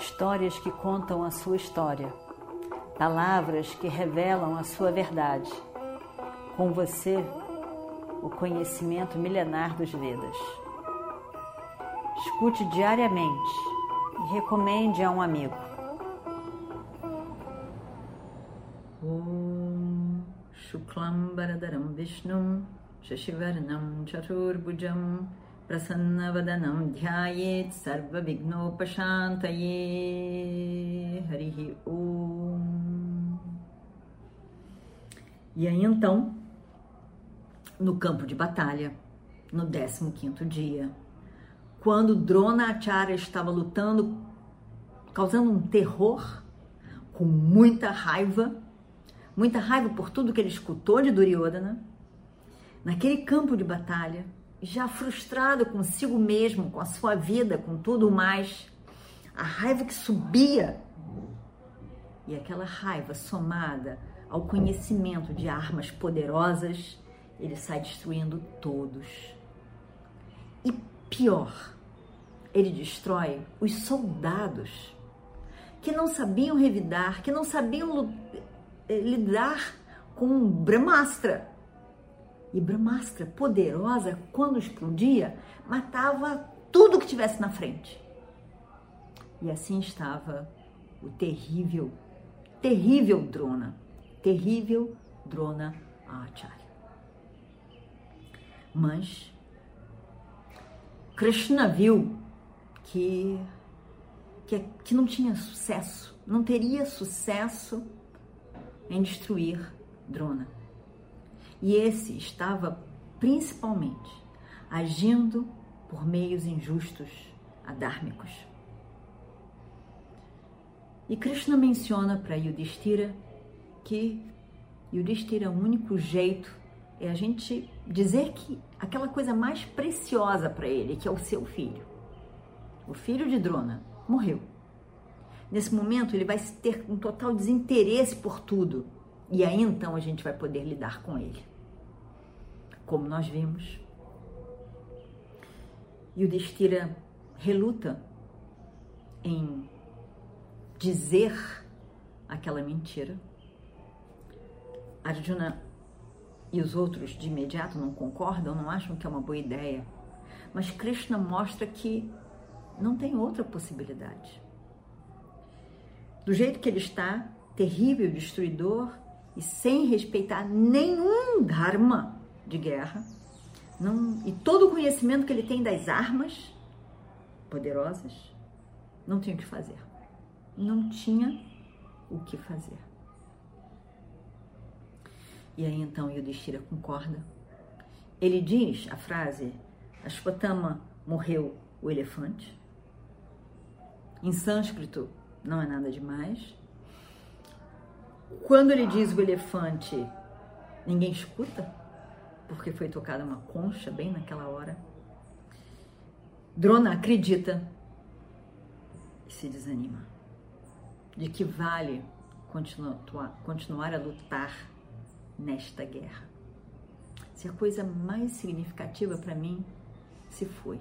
histórias que contam a sua história, palavras que revelam a sua verdade. Com você, o conhecimento milenar dos Vedas. Escute diariamente e recomende a um amigo. Om Shuklam Baradaram Vishnum Shashivarnam Chaturbujam Dhyayet Sarva Vignopashantaye Harihi Om E aí então, no campo de batalha, no 15º dia, quando Dronacharya estava lutando, causando um terror, com muita raiva, muita raiva por tudo que ele escutou de Duryodhana, naquele campo de batalha, já frustrado consigo mesmo, com a sua vida, com tudo mais, a raiva que subia, e aquela raiva somada ao conhecimento de armas poderosas, ele sai destruindo todos. E pior, ele destrói os soldados que não sabiam revidar, que não sabiam eh, lidar com Brahmastra. E Brahmastra, poderosa, quando explodia, matava tudo que tivesse na frente. E assim estava o terrível, terrível Drona, terrível Drona Acharya. Mas Krishna viu que, que, que não tinha sucesso, não teria sucesso em destruir Drona. E esse estava principalmente agindo por meios injustos, adármicos. E Krishna menciona para Yudhishthira que Yudhishthira, o único jeito é a gente dizer que aquela coisa mais preciosa para ele, que é o seu filho, o filho de Drona, morreu. Nesse momento, ele vai ter um total desinteresse por tudo. E aí então a gente vai poder lidar com ele. Como nós vimos. E o Destira reluta em dizer aquela mentira. Arjuna e os outros de imediato não concordam, não acham que é uma boa ideia. Mas Krishna mostra que não tem outra possibilidade. Do jeito que ele está, terrível, destruidor e sem respeitar nenhum dharma de guerra, não, e todo o conhecimento que ele tem das armas poderosas, não tinha o que fazer. Não tinha o que fazer. E aí então Yudhishthira concorda. Ele diz a frase: Ashwatthama morreu o elefante. Em sânscrito não é nada demais. Quando ele diz o elefante, ninguém escuta, porque foi tocada uma concha bem naquela hora. Drona acredita e se desanima. De que vale continuar, a lutar nesta guerra. Se a coisa mais significativa para mim se foi.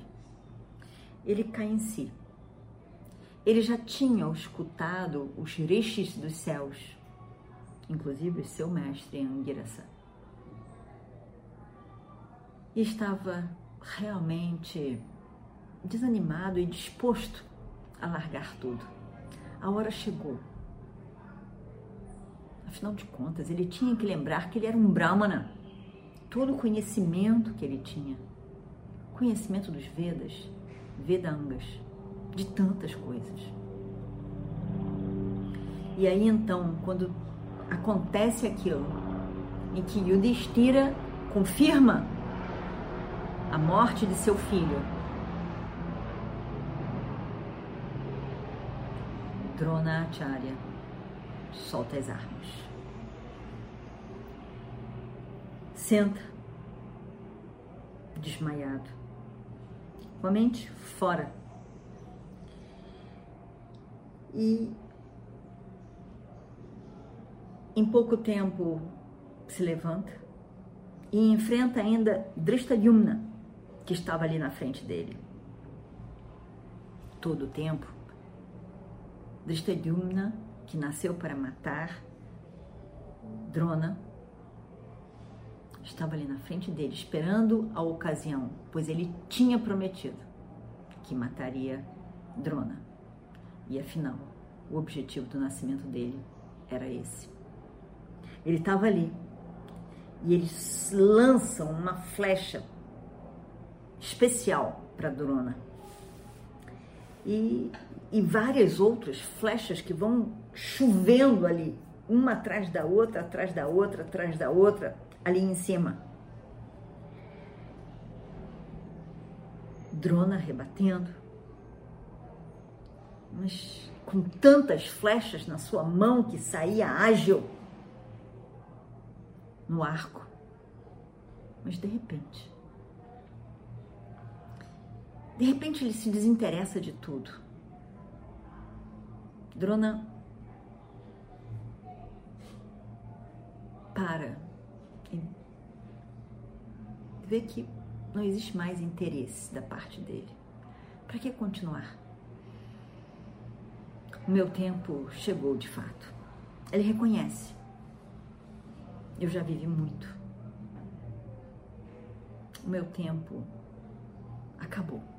Ele cai em si. Ele já tinha escutado os rishis dos céus, inclusive seu mestre Angirasa. Estava realmente desanimado e disposto a largar tudo. A hora chegou Afinal de contas, ele tinha que lembrar que ele era um Brahmana. Todo o conhecimento que ele tinha, conhecimento dos Vedas, Vedangas, de tantas coisas. E aí então, quando acontece aquilo, em que Yudhishthira confirma a morte de seu filho, Dronacharya solta as armas. Senta, desmaiado, com a mente fora. E em pouco tempo se levanta e enfrenta ainda Drishtadyumna, que estava ali na frente dele. Todo o tempo Drishtadyumna, que nasceu para matar, Drona, estava ali na frente dele, esperando a ocasião, pois ele tinha prometido que mataria Drona. E afinal, o objetivo do nascimento dele era esse. Ele estava ali e eles lançam uma flecha especial para Drona. E, e várias outras flechas que vão chovendo ali, uma atrás da outra, atrás da outra, atrás da outra, ali em cima. Drona rebatendo, mas com tantas flechas na sua mão que saía ágil no arco. Mas de repente, de repente ele se desinteressa de tudo. Drona para e vê que não existe mais interesse da parte dele. Para que continuar? O meu tempo chegou de fato. Ele reconhece. Eu já vivi muito. O meu tempo acabou.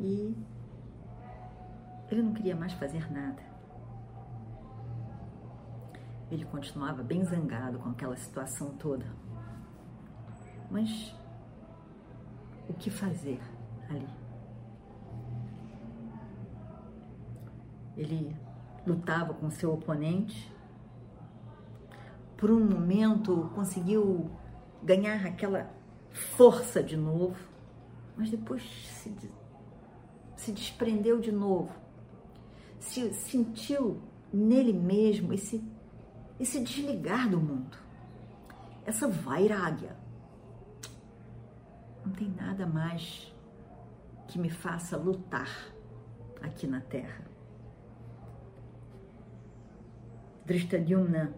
E ele não queria mais fazer nada. Ele continuava bem zangado com aquela situação toda. Mas o que fazer ali? Ele lutava com seu oponente. Por um momento conseguiu ganhar aquela força de novo, mas depois se, se desprendeu de novo. Se sentiu nele mesmo esse, esse desligar do mundo, essa vairagya. Não tem nada mais que me faça lutar aqui na Terra. Drishtadyumna,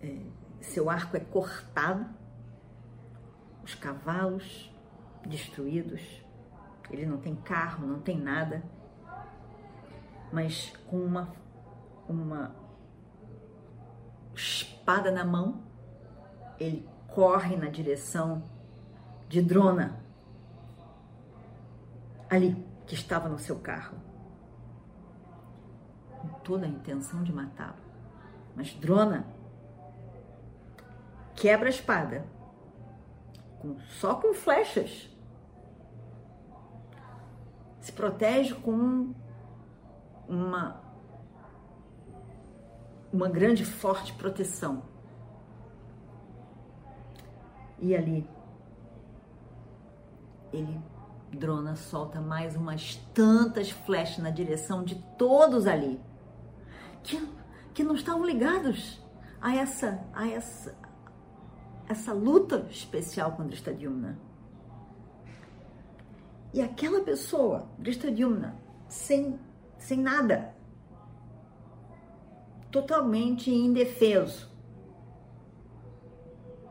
é, seu arco é cortado, os cavalos destruídos, ele não tem carro, não tem nada, mas com uma, uma espada na mão, ele corre na direção de Drona, ali que estava no seu carro toda a intenção de matá-lo. Mas Drona quebra a espada, com, só com flechas. Se protege com uma, uma grande, forte proteção. E ali, ele, Drona, solta mais umas tantas flechas na direção de todos ali que, que não estavam ligados a essa, a essa, essa luta especial com Drishtadyumna. E aquela pessoa, Drishtadyumna, sem, sem nada, totalmente indefeso,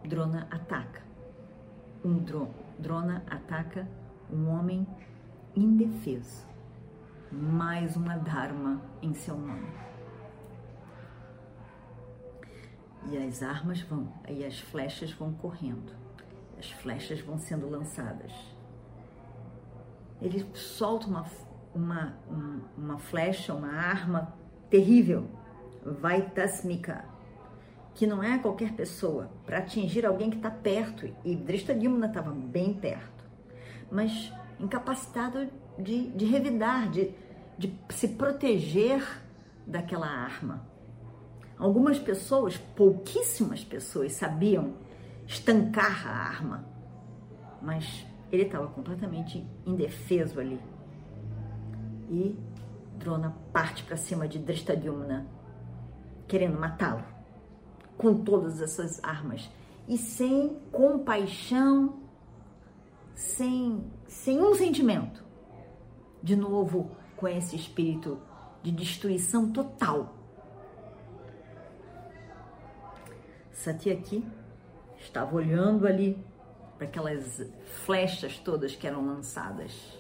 Drona ataca. Um dro, Drona ataca um homem indefeso. Mais uma Dharma em seu nome. E as armas vão, e as flechas vão correndo. As flechas vão sendo lançadas. Ele solta uma, uma, uma flecha, uma arma terrível, Vaitasmika, que não é qualquer pessoa, para atingir alguém que está perto. E Drishtadyumna estava bem perto, mas incapacitado de, de revidar, de, de se proteger daquela arma. Algumas pessoas, pouquíssimas pessoas, sabiam estancar a arma, mas ele estava completamente indefeso ali. E Drona parte para cima de Drishtadyumna, querendo matá-lo, com todas essas armas e sem compaixão, sem, sem um sentimento. De novo, com esse espírito de destruição total Satyaki estava olhando ali para aquelas flechas todas que eram lançadas.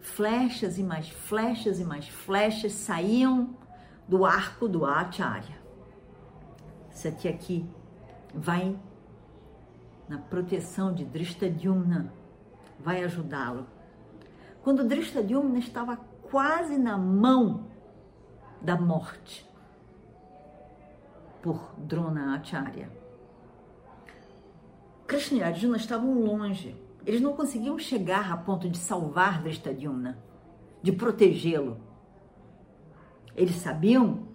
flechas e mais flechas e mais flechas saíam do arco do Acharya. Satyaki vai na proteção de Drishtadyumna, vai ajudá-lo. Quando Drishtadyumna estava quase na mão da morte por Drona Acharya, Krishna e Arjuna estavam longe. Eles não conseguiam chegar a ponto de salvar Drishtadyumna, de protegê-lo. Eles sabiam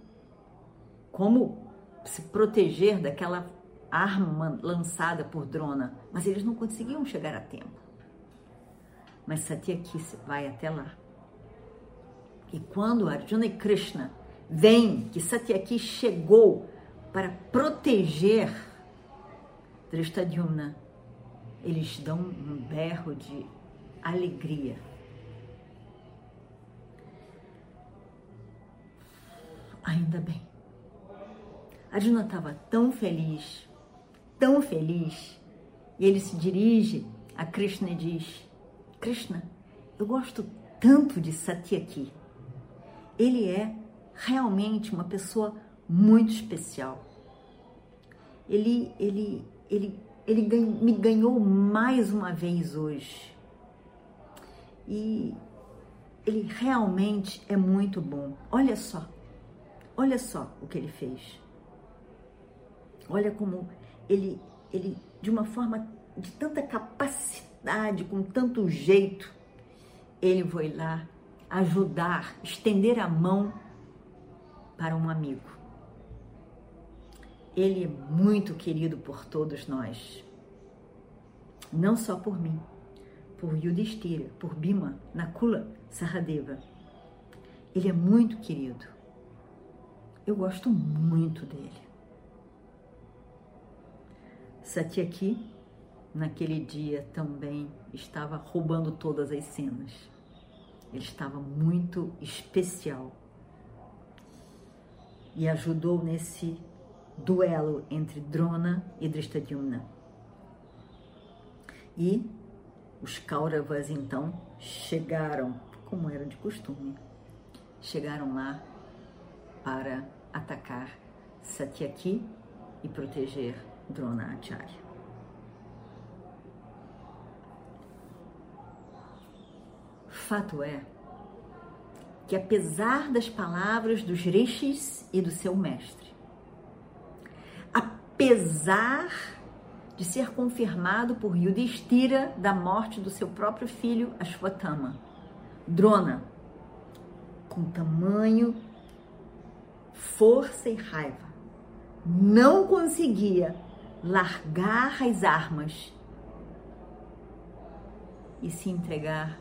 como se proteger daquela arma lançada por Drona, mas eles não conseguiam chegar a tempo. Mas Satyaki vai até lá. E quando Arjuna e Krishna veem que Satyaki chegou para proteger Drishtadyumna, eles dão um berro de alegria. Ainda bem. Arjuna estava tão feliz, tão feliz, e ele se dirige a Krishna e diz: Krishna, eu gosto tanto de Satyaki. Ele é realmente uma pessoa muito especial. Ele, ele, ele, ele me ganhou mais uma vez hoje. E ele realmente é muito bom. Olha só, olha só o que ele fez. Olha como ele, ele de uma forma de tanta capacidade, com tanto jeito, ele foi lá ajudar, estender a mão para um amigo. Ele é muito querido por todos nós. Não só por mim, por Yudhishthira, por Bima, Nakula, Sahadeva. Ele é muito querido. Eu gosto muito dele. Satyaki, naquele dia também estava roubando todas as cenas. Ele estava muito especial e ajudou nesse duelo entre Drona e Drishtadyumna. E os Kauravas então chegaram, como era de costume, chegaram lá para atacar Satyaki e proteger Dronacharya. Fato é que, apesar das palavras dos rishis e do seu mestre, apesar de ser confirmado por Yudhishthira da morte do seu próprio filho Ashwatthama, Drona, com tamanho, força e raiva, não conseguia largar as armas e se entregar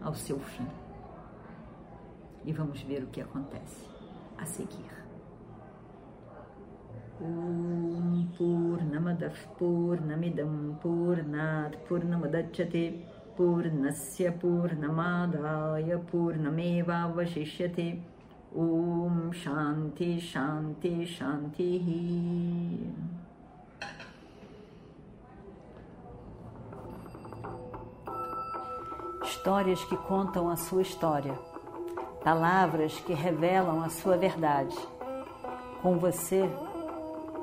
ao seu fim. E vamos ver o que acontece a seguir. Om Purnamadav Purnamidam Purnat Purnamadachyate Purnasya Purnamadaya Purnameva Vashishyate Om Shanti Shanti Shanti. Histórias que contam a sua história, palavras que revelam a sua verdade. Com você,